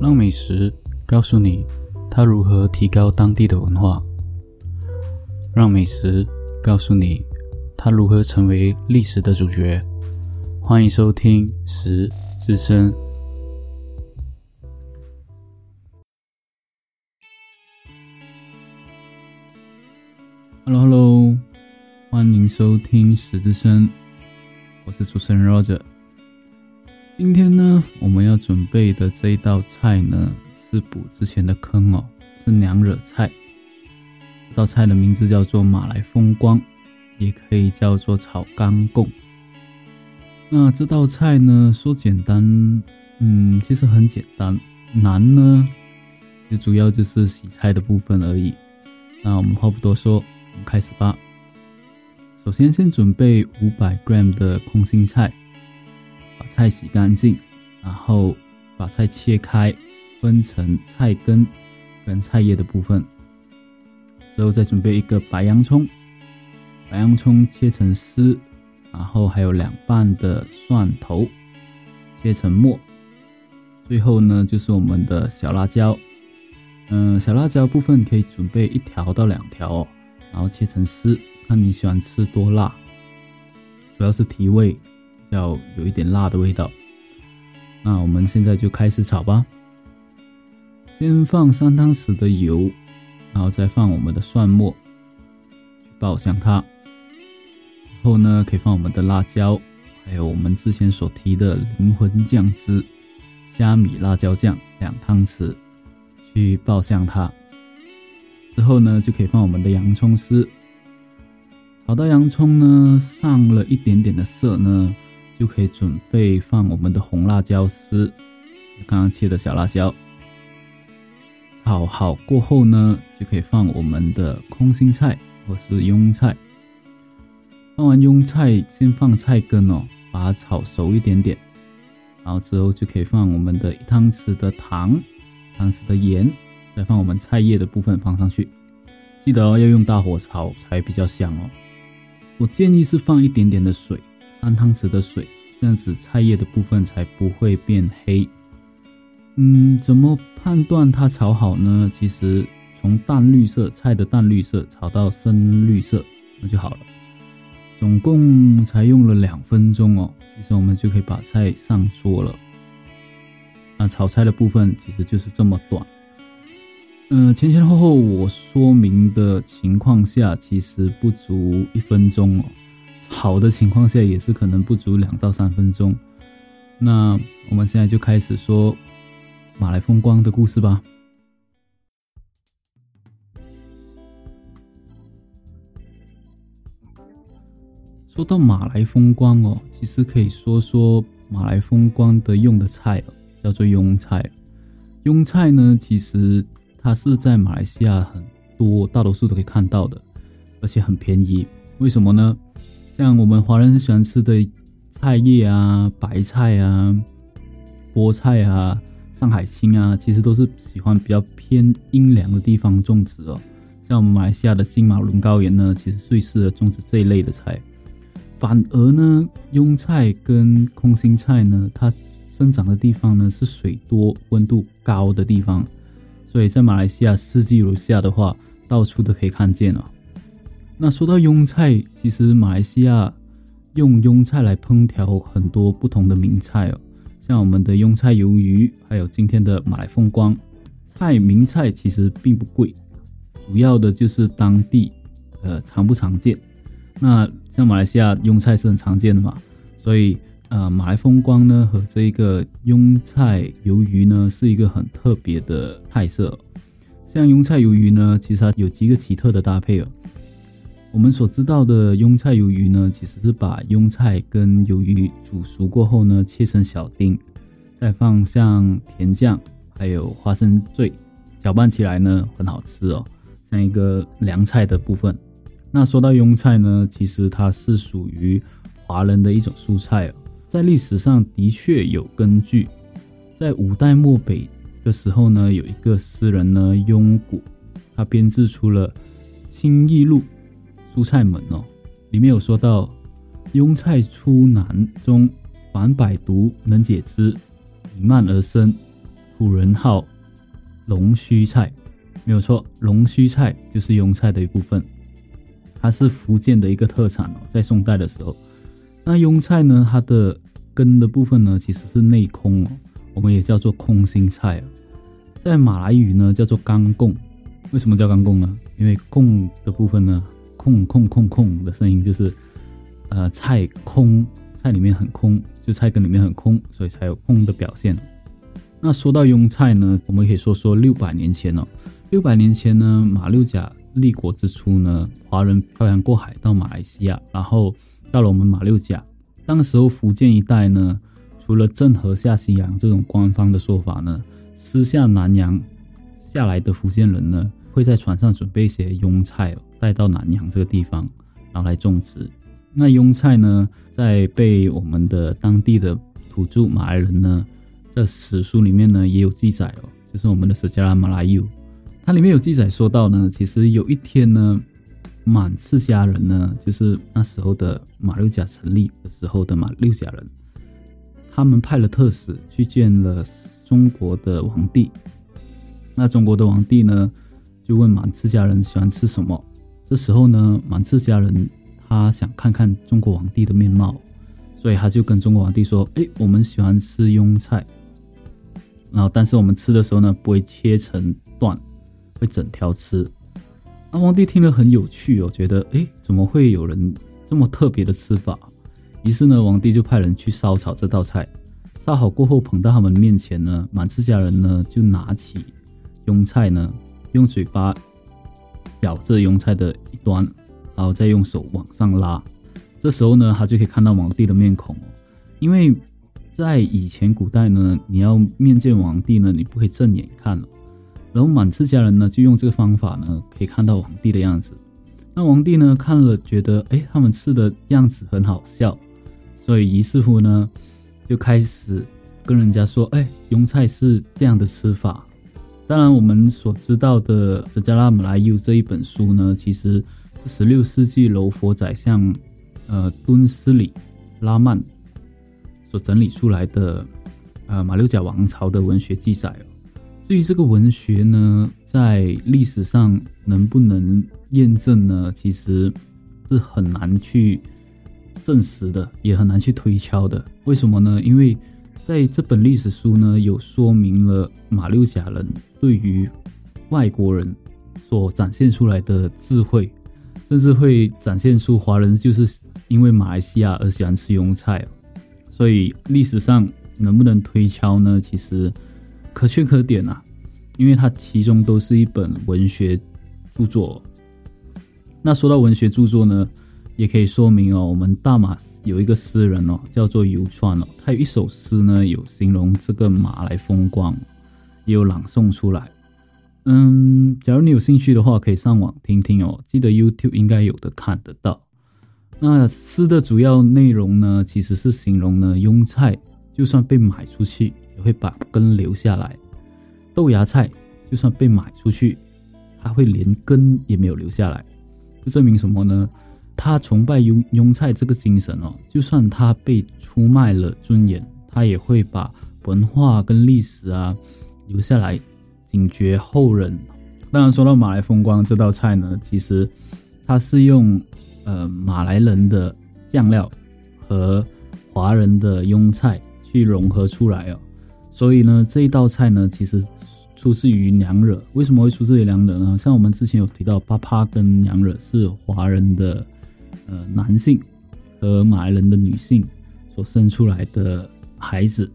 让美食告诉你它如何提高当地的文化，让美食告诉你它如何成为历史的主角。欢迎收听《食之声》。Hello，Hello，欢迎收听《食之声》，我是主持人 Roger。今天呢，我们要准备的这一道菜呢，是补之前的坑哦，是娘惹菜。这道菜的名字叫做马来风光，也可以叫做炒干贡。那这道菜呢，说简单，嗯，其实很简单；难呢，其实主要就是洗菜的部分而已。那我们话不多说，我们开始吧。首先，先准备五百 gram 的空心菜。菜洗干净，然后把菜切开，分成菜根跟菜叶的部分。之后再准备一个白洋葱，白洋葱切成丝，然后还有两瓣的蒜头切成末。最后呢，就是我们的小辣椒。嗯，小辣椒部分可以准备一条到两条哦，然后切成丝，看你喜欢吃多辣，主要是提味。要有一点辣的味道，那我们现在就开始炒吧。先放三汤匙的油，然后再放我们的蒜末去爆香它。之后呢，可以放我们的辣椒，还有我们之前所提的灵魂酱汁——虾米辣椒酱两汤匙去爆香它。之后呢，就可以放我们的洋葱丝。炒到洋葱呢上了一点点的色呢。就可以准备放我们的红辣椒丝，刚刚切的小辣椒。炒好过后呢，就可以放我们的空心菜或是庸菜。放完庸菜，先放菜根哦，把它炒熟一点点。然后之后就可以放我们的一汤匙的糖，汤匙的盐，再放我们菜叶的部分放上去。记得哦，要用大火炒才比较香哦。我建议是放一点点的水。三汤匙的水，这样子菜叶的部分才不会变黑。嗯，怎么判断它炒好呢？其实从淡绿色菜的淡绿色炒到深绿色，那就好了。总共才用了两分钟哦，其实我们就可以把菜上桌了。那炒菜的部分其实就是这么短。嗯，前前后后我说明的情况下，其实不足一分钟哦。好的情况下也是可能不足两到三分钟。那我们现在就开始说马来风光的故事吧。说到马来风光哦，其实可以说说马来风光的用的菜哦，叫做庸菜。庸菜呢，其实它是在马来西亚很多，大多数都可以看到的，而且很便宜。为什么呢？像我们华人喜欢吃的菜叶啊、白菜啊、菠菜啊、上海青啊，其实都是喜欢比较偏阴凉的地方种植哦。像我们马来西亚的金马伦高原呢，其实最适合种植这一类的菜。反而呢，庸菜跟空心菜呢，它生长的地方呢是水多、温度高的地方，所以在马来西亚四季如夏的话，到处都可以看见哦。那说到庸菜，其实马来西亚用庸菜来烹调很多不同的名菜哦，像我们的庸菜鱿鱼，还有今天的马来风光菜名菜，其实并不贵，主要的就是当地呃常不常见。那像马来西亚庸菜是很常见的嘛，所以呃马来风光呢和这一个庸菜鱿鱼呢是一个很特别的菜色。像庸菜鱿鱼呢，其实它有几个奇特的搭配哦。我们所知道的庸菜鱿鱼呢，其实是把庸菜跟鱿鱼煮熟过后呢，切成小丁，再放上甜酱，还有花生碎，搅拌起来呢，很好吃哦，像一个凉菜的部分。那说到庸菜呢，其实它是属于华人的一种蔬菜哦，在历史上的确有根据，在五代末北的时候呢，有一个诗人呢，庸古，他编制出了《清异录》。蔬菜门哦，里面有说到，庸菜出南中，凡百毒能解之，以慢而生，古人号龙须菜，没有错，龙须菜就是庸菜的一部分，它是福建的一个特产哦。在宋代的时候，那庸菜呢，它的根的部分呢，其实是内空哦，我们也叫做空心菜啊，在马来语呢叫做刚贡。为什么叫刚贡呢？因为贡的部分呢，空空空空的声音就是，呃，菜空，菜里面很空，就菜根里面很空，所以才有空的表现。那说到庸菜呢，我们可以说说六百年前哦。六百年前呢，马六甲立国之初呢，华人漂洋过海到马来西亚，然后到了我们马六甲。当时候福建一带呢，除了郑和下西洋这种官方的说法呢，私下南洋下来的福建人呢，会在船上准备一些庸菜哦带到南洋这个地方，然后来种植。那庸菜呢，在被我们的当地的土著马来人呢。在史书里面呢也有记载哦，就是我们的《史加拉马拉尤》，它里面有记载说到呢，其实有一天呢，满次家人呢，就是那时候的马六甲成立的时候的马六甲人，他们派了特使去见了中国的皇帝。那中国的皇帝呢，就问满次家人喜欢吃什么。这时候呢，满刺家人他想看看中国皇帝的面貌，所以他就跟中国皇帝说：“哎，我们喜欢吃庸菜。”然后，但是我们吃的时候呢，不会切成段，会整条吃。那皇帝听了很有趣哦，觉得哎，怎么会有人这么特别的吃法？于是呢，皇帝就派人去烧炒这道菜。烧好过后，捧到他们面前呢，满刺家人呢就拿起庸菜呢，用嘴巴咬着庸菜的一端，然后再用手往上拉。这时候呢，他就可以看到皇帝的面孔哦，因为。在以前古代呢，你要面见皇帝呢，你不可以正眼看然后满次家人呢，就用这个方法呢，可以看到皇帝的样子。那皇帝呢，看了觉得，哎，他们吃的样子很好笑，所以于是乎呢，就开始跟人家说，哎，庸菜是这样的吃法。当然，我们所知道的《哲加拉姆拉尤》这一本书呢，其实是十六世纪柔佛宰相，呃，敦斯里拉曼。所整理出来的，呃，马六甲王朝的文学记载。至于这个文学呢，在历史上能不能验证呢？其实是很难去证实的，也很难去推敲的。为什么呢？因为在这本历史书呢，有说明了马六甲人对于外国人所展现出来的智慧，甚至会展现出华人就是因为马来西亚而喜欢吃庸菜。所以历史上能不能推敲呢？其实可圈可点啊，因为它其中都是一本文学著作。那说到文学著作呢，也可以说明哦，我们大马有一个诗人哦，叫做游川哦，他有一首诗呢，有形容这个马来风光，也有朗诵出来。嗯，假如你有兴趣的话，可以上网听听哦，记得 YouTube 应该有的看得到。那诗的主要内容呢，其实是形容呢，庸菜就算被买出去，也会把根留下来；豆芽菜就算被买出去，它会连根也没有留下来。这证明什么呢？他崇拜庸庸菜这个精神哦，就算他被出卖了尊严，他也会把文化跟历史啊留下来，警觉后人。当然，说到马来风光这道菜呢，其实它是用。呃，马来人的酱料和华人的庸菜去融合出来哦，所以呢，这一道菜呢，其实出自于娘惹。为什么会出自于娘惹呢？像我们之前有提到，巴帕跟娘惹是华人的呃男性和马来人的女性所生出来的孩子，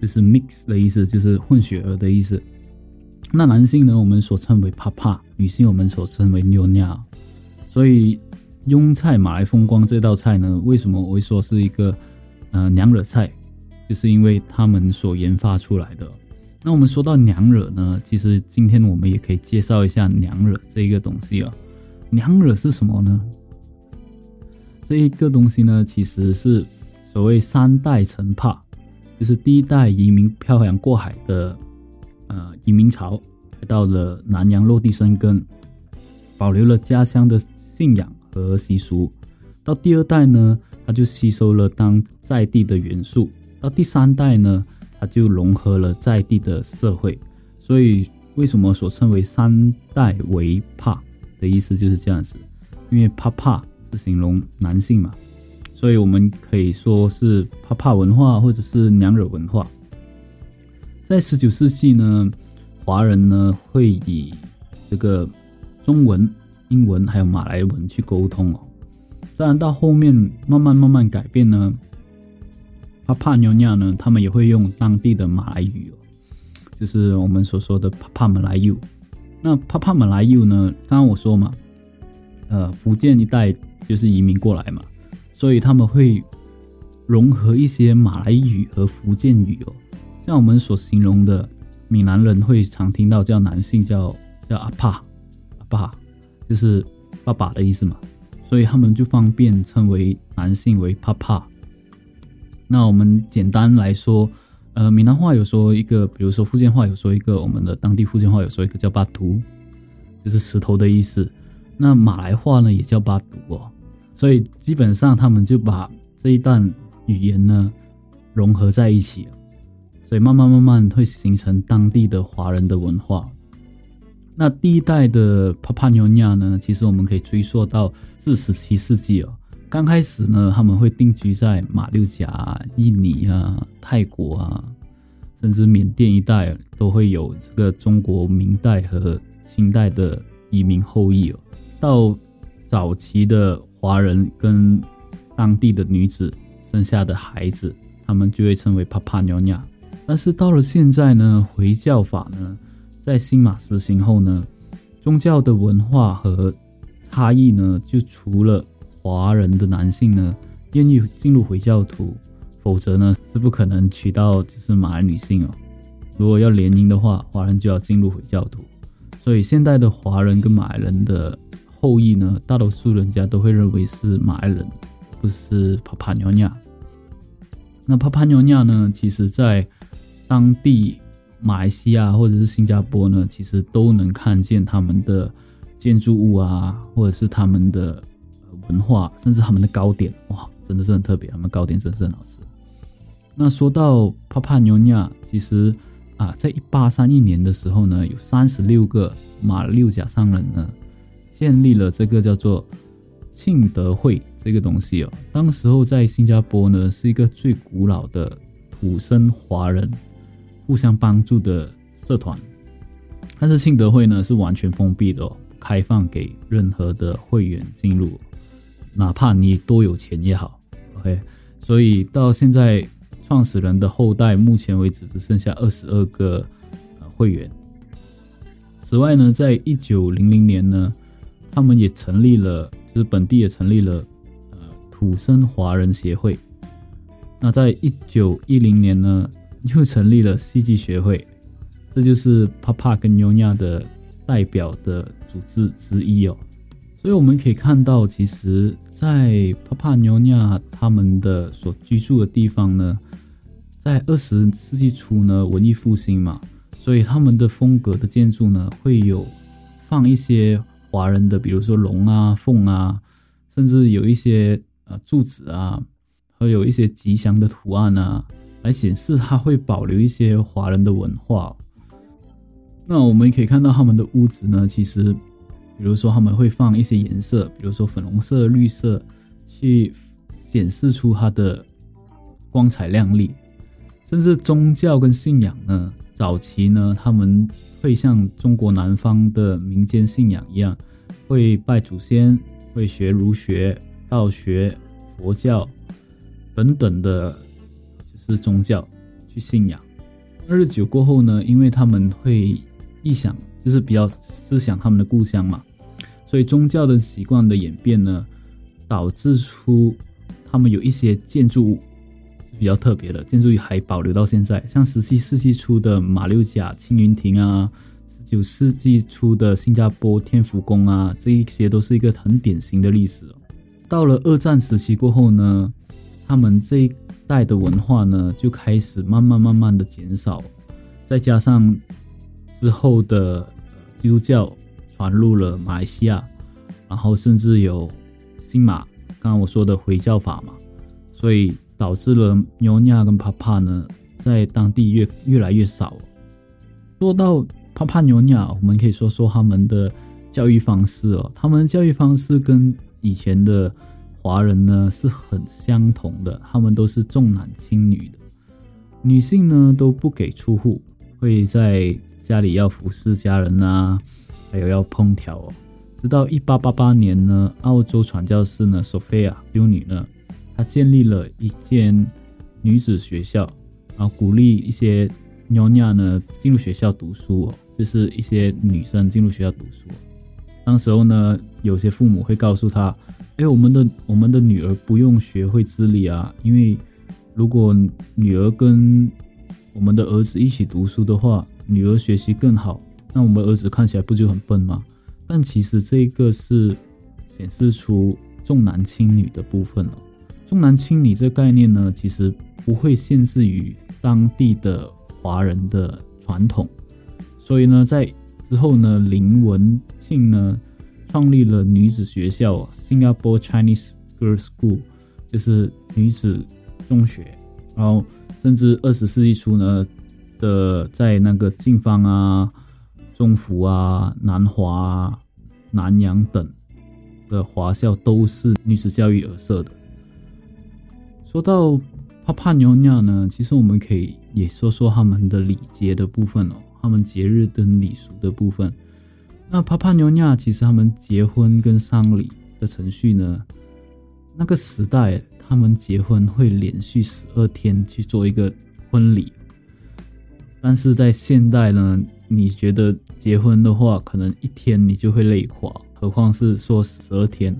就是 mix 的意思，就是混血儿的意思。那男性呢，我们所称为 papa；；女性我们所称为妞妞。所以。庸菜马来风光这道菜呢，为什么我会说是一个呃娘惹菜？就是因为他们所研发出来的。那我们说到娘惹呢，其实今天我们也可以介绍一下娘惹这一个东西啊。娘惹是什么呢？这一个东西呢，其实是所谓三代陈帕，就是第一代移民漂洋过海的呃移民潮，来到了南洋落地生根，保留了家乡的信仰。和习俗，到第二代呢，他就吸收了当在地的元素；到第三代呢，它就融合了在地的社会。所以为什么所称为三代为帕的意思就是这样子，因为帕帕是形容男性嘛，所以我们可以说是帕帕文化或者是娘惹文化。在十九世纪呢，华人呢会以这个中文、英文还有马来文去沟通哦。当然到后面慢慢慢慢改变呢，帕帕纽亚呢，他们也会用当地的马来语哦，就是我们所说的帕帕马来语。那帕帕马来语呢，刚刚我说嘛，呃，福建一带就是移民过来嘛，所以他们会融合一些马来语和福建语哦。像我们所形容的闽南人会常听到叫男性叫叫阿帕阿爸，就是爸爸的意思嘛，所以他们就方便称为男性为帕帕。那我们简单来说，呃，闽南话有说一个，比如说福建话有说一个，我们的当地福建话有说一个叫巴图，就是石头的意思。那马来话呢也叫巴图哦，所以基本上他们就把这一段语言呢融合在一起。所以慢慢慢慢会形成当地的华人的文化。那第一代的帕帕纽亚呢，其实我们可以追溯到至十七世纪哦。刚开始呢，他们会定居在马六甲、印尼啊、泰国啊，甚至缅甸一带，都会有这个中国明代和清代的移民后裔哦。到早期的华人跟当地的女子生下的孩子，他们就会称为帕帕纽亚。但是到了现在呢，回教法呢，在新马实行后呢，宗教的文化和差异呢，就除了华人的男性呢愿意进入回教徒，否则呢是不可能娶到就是马来女性哦。如果要联姻的话，华人就要进入回教徒。所以现代的华人跟马来人的后裔呢，大多数人家都会认为是马来人，不是帕帕尼亚。那帕帕尼亚呢，其实在当地马来西亚或者是新加坡呢，其实都能看见他们的建筑物啊，或者是他们的文化，甚至他们的糕点，哇，真的是很特别，他们糕点真是很好吃。那说到帕帕尼亚，其实啊，在一八三一年的时候呢，有三十六个马六甲商人呢，建立了这个叫做庆德会这个东西哦。当时候在新加坡呢，是一个最古老的土生华人。互相帮助的社团，但是庆德会呢是完全封闭的，开放给任何的会员进入，哪怕你多有钱也好。OK，所以到现在创始人的后代，目前为止只剩下二十二个会员。此外呢，在一九零零年呢，他们也成立了，就是本地也成立了呃土生华人协会。那在一九一零年呢。又成立了戏剧学会，这就是帕帕跟纽亚的代表的组织之一哦。所以我们可以看到，其实，在帕帕纽亚他们的所居住的地方呢，在二十世纪初呢，文艺复兴嘛，所以他们的风格的建筑呢，会有放一些华人的，比如说龙啊、凤啊，甚至有一些呃柱子啊，还有一些吉祥的图案啊。来显示它会保留一些华人的文化。那我们可以看到他们的屋子呢，其实，比如说他们会放一些颜色，比如说粉红色、绿色，去显示出它的光彩亮丽。甚至宗教跟信仰呢，早期呢，他们会像中国南方的民间信仰一样，会拜祖先，会学儒学、道学、佛教等等的。就是宗教去信仰，日久过后呢，因为他们会臆想，就是比较思想他们的故乡嘛，所以宗教的习惯的演变呢，导致出他们有一些建筑物比较特别的建筑物还保留到现在，像十七世纪初的马六甲青云亭啊，十九世纪初的新加坡天福宫啊，这一些都是一个很典型的历史。到了二战时期过后呢，他们这一。代的文化呢，就开始慢慢慢慢的减少，再加上之后的基督教传入了马来西亚，然后甚至有新马，刚刚我说的回教法嘛，所以导致了牛尼亚跟帕帕呢，在当地越越来越少。说到帕帕牛尼亚，我们可以说说他们的教育方式哦，他们教育方式跟以前的华人呢是很相同的，他们都是重男轻女的，女性呢都不给出户，会在家里要服侍家人啊，还有要烹调哦。直到一八八八年呢，澳洲传教士呢索菲亚修女呢，他建立了一间女子学校，然后鼓励一些。妞妞呢进入学校读书哦，就是一些女生进入学校读书。当时候呢，有些父母会告诉他：“哎，我们的我们的女儿不用学会自理啊，因为如果女儿跟我们的儿子一起读书的话，女儿学习更好，那我们儿子看起来不就很笨吗？”但其实这个是显示出重男轻女的部分了。重男轻女这个概念呢，其实不会限制于当地的。华人的传统，所以呢，在之后呢，林文庆呢创立了女子学校新加坡 Chinese Girls School，就是女子中学。然后，甚至二十世纪初呢的，在那个晋方啊、中福啊、南华、啊、南洋等的华校都是女子教育而设的。说到。帕帕牛鸟呢？其实我们可以也说说他们的礼节的部分哦，他们节日跟礼俗的部分。那帕帕牛鸟其实他们结婚跟丧礼的程序呢，那个时代他们结婚会连续十二天去做一个婚礼，但是在现代呢，你觉得结婚的话，可能一天你就会累垮，何况是说十二天。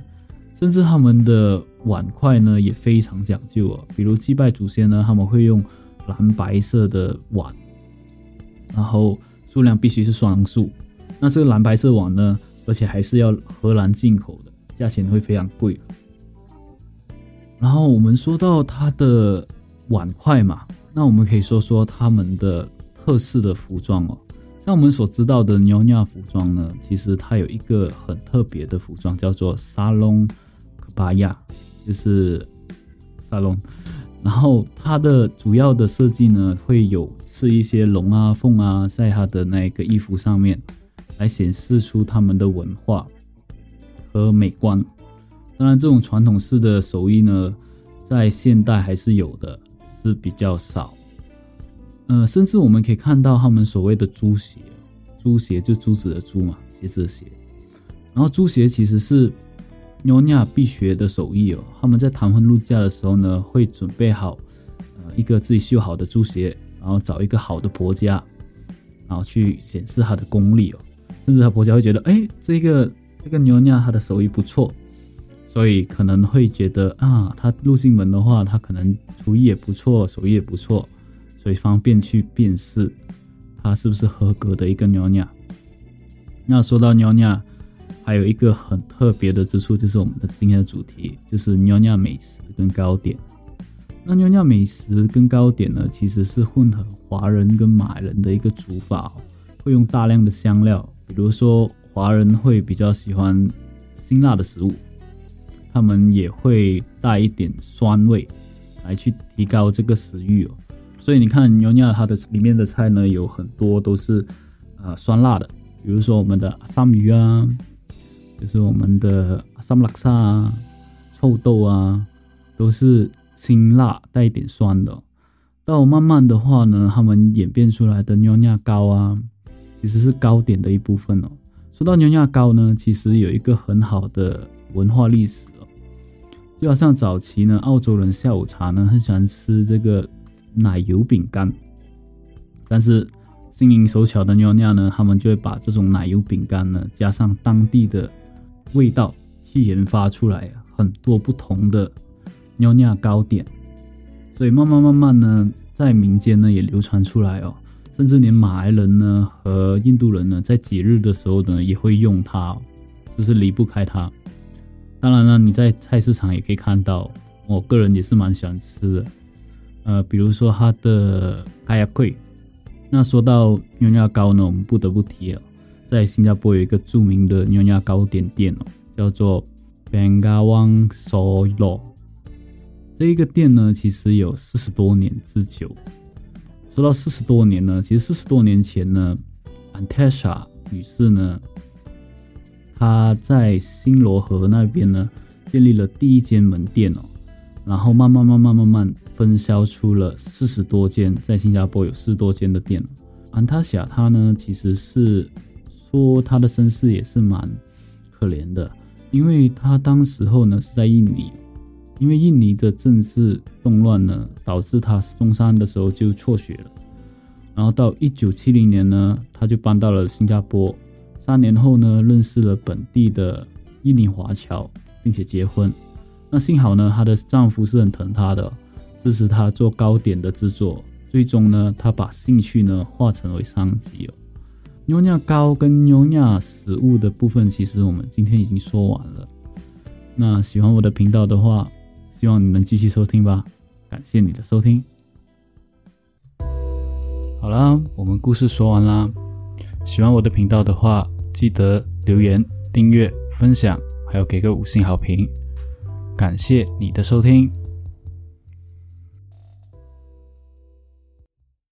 甚至他们的碗筷呢也非常讲究啊，比如祭拜祖先呢，他们会用蓝白色的碗，然后数量必须是双数。那这个蓝白色碗呢，而且还是要荷兰进口的，价钱会非常贵。然后我们说到它的碗筷嘛，那我们可以说说他们的特色的服装哦。像我们所知道的尼亚服装呢，其实它有一个很特别的服装，叫做沙龙。巴亚就是沙龙，然后它的主要的设计呢，会有是一些龙啊、凤啊，在它的那个衣服上面，来显示出他们的文化和美观。当然，这种传统式的手艺呢，在现代还是有的，是比较少。呃，甚至我们可以看到他们所谓的猪鞋，猪鞋就珠子的珠嘛，鞋子的鞋。然后猪鞋其实是。妞妞必学的手艺哦，他们在谈婚论嫁的时候呢，会准备好呃一个自己绣好的猪鞋，然后找一个好的婆家，然后去显示他的功力哦。甚至他婆家会觉得，哎，这个这个妞妞她的手艺不错，所以可能会觉得啊，她入进门的话，她可能厨艺也不错，手艺也不错，所以方便去辨识她是不是合格的一个妞妞。那说到妞妞。还有一个很特别的之处，就是我们的今天的主题，就是妞妞美食跟糕点。那妞妞美食跟糕点呢，其实是混合华人跟马人的一个煮法，会用大量的香料，比如说华人会比较喜欢辛辣的食物，他们也会带一点酸味，来去提高这个食欲哦。所以你看妞妞它的里面的菜呢，有很多都是呃酸辣的，比如说我们的阿三鱼啊。就是我们的萨姆拉萨啊、臭豆啊，都是辛辣带一点酸的。到慢慢的话呢，他们演变出来的尿尿糕啊，其实是糕点的一部分哦。说到尿尿糕呢，其实有一个很好的文化历史哦。就好像早期呢，澳洲人下午茶呢，很喜欢吃这个奶油饼干，但是心灵手巧的妞妞呢，他们就会把这种奶油饼干呢，加上当地的。味道去研发出来很多不同的尿尿糕点，所以慢慢慢慢呢，在民间呢也流传出来哦，甚至连马来人呢和印度人呢，在节日的时候呢也会用它，就是离不开它。当然了，你在菜市场也可以看到，我个人也是蛮喜欢吃的。呃，比如说它的卡亚贵。那说到妞妞糕呢，我们不得不提了。在新加坡有一个著名的妞妞糕点店哦，叫做 Bangawang Solo。这一个店呢，其实有四十多年之久。说到四十多年呢，其实四十多年前呢，Antasha 女士呢，她在新罗河那边呢，建立了第一间门店哦，然后慢慢慢慢慢慢分销出了四十多间，在新加坡有四十多间的店。安塔霞她呢，其实是说她的身世也是蛮可怜的，因为她当时候呢是在印尼。因为印尼的政治动乱呢，导致他中三的时候就辍学了。然后到一九七零年呢，他就搬到了新加坡。三年后呢，认识了本地的印尼华侨，并且结婚。那幸好呢，她的丈夫是很疼她的，支持她做糕点的制作。最终呢，她把兴趣呢化成为商机哦。牛亚糕跟牛尿食物的部分，其实我们今天已经说完了。那喜欢我的频道的话，希望你能继续收听吧，感谢你的收听。好啦，我们故事说完啦。喜欢我的频道的话，记得留言、订阅、分享，还有给个五星好评。感谢你的收听。